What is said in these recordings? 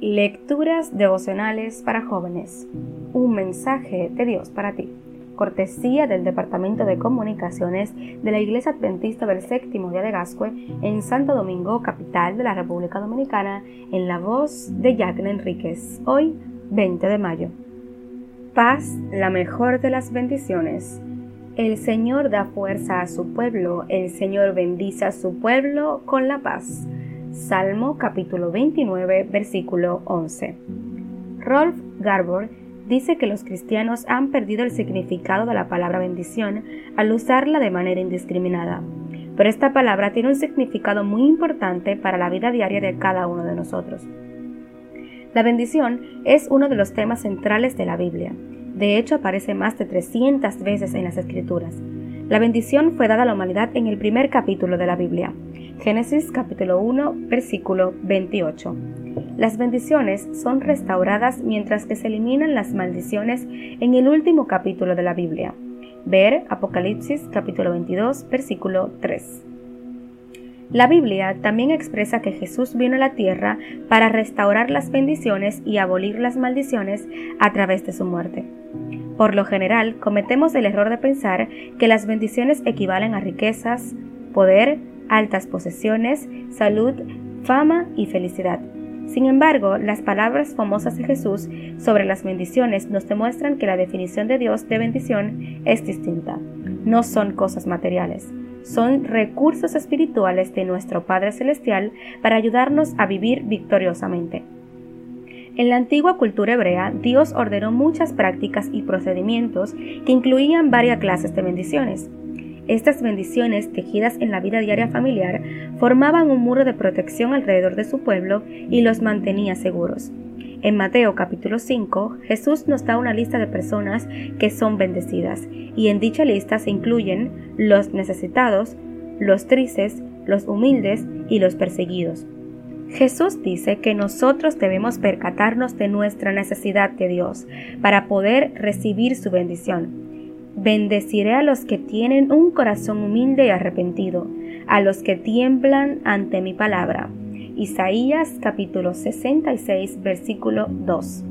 Lecturas devocionales para jóvenes. Un mensaje de Dios para ti. Cortesía del Departamento de Comunicaciones de la Iglesia Adventista del Séptimo Día de Gascue en Santo Domingo, capital de la República Dominicana, en la voz de Jacqueline Enríquez. Hoy, 20 de mayo. Paz, la mejor de las bendiciones. El Señor da fuerza a su pueblo, el Señor bendice a su pueblo con la paz. Salmo capítulo 29, versículo 11. Rolf Garbour dice que los cristianos han perdido el significado de la palabra bendición al usarla de manera indiscriminada. Pero esta palabra tiene un significado muy importante para la vida diaria de cada uno de nosotros. La bendición es uno de los temas centrales de la Biblia. De hecho, aparece más de 300 veces en las Escrituras. La bendición fue dada a la humanidad en el primer capítulo de la Biblia, Génesis capítulo 1, versículo 28. Las bendiciones son restauradas mientras que se eliminan las maldiciones en el último capítulo de la Biblia. Ver Apocalipsis capítulo 22, versículo 3. La Biblia también expresa que Jesús vino a la tierra para restaurar las bendiciones y abolir las maldiciones a través de su muerte. Por lo general, cometemos el error de pensar que las bendiciones equivalen a riquezas, poder, altas posesiones, salud, fama y felicidad. Sin embargo, las palabras famosas de Jesús sobre las bendiciones nos demuestran que la definición de Dios de bendición es distinta. No son cosas materiales, son recursos espirituales de nuestro Padre Celestial para ayudarnos a vivir victoriosamente. En la antigua cultura hebrea, Dios ordenó muchas prácticas y procedimientos que incluían varias clases de bendiciones. Estas bendiciones, tejidas en la vida diaria familiar, formaban un muro de protección alrededor de su pueblo y los mantenía seguros. En Mateo capítulo 5, Jesús nos da una lista de personas que son bendecidas, y en dicha lista se incluyen los necesitados, los tristes, los humildes y los perseguidos. Jesús dice que nosotros debemos percatarnos de nuestra necesidad de Dios para poder recibir su bendición. Bendeciré a los que tienen un corazón humilde y arrepentido, a los que tiemblan ante mi palabra. Isaías capítulo 66 versículo 2.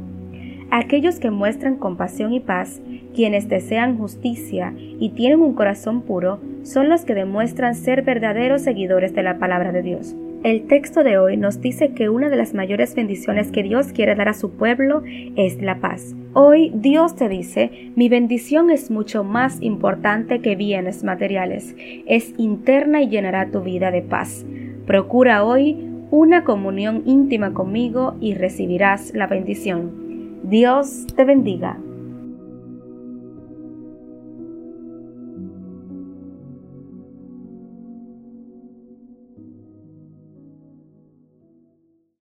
Aquellos que muestran compasión y paz, quienes desean justicia y tienen un corazón puro, son los que demuestran ser verdaderos seguidores de la palabra de Dios. El texto de hoy nos dice que una de las mayores bendiciones que Dios quiere dar a su pueblo es la paz. Hoy Dios te dice, mi bendición es mucho más importante que bienes materiales, es interna y llenará tu vida de paz. Procura hoy una comunión íntima conmigo y recibirás la bendición. Dios te bendiga.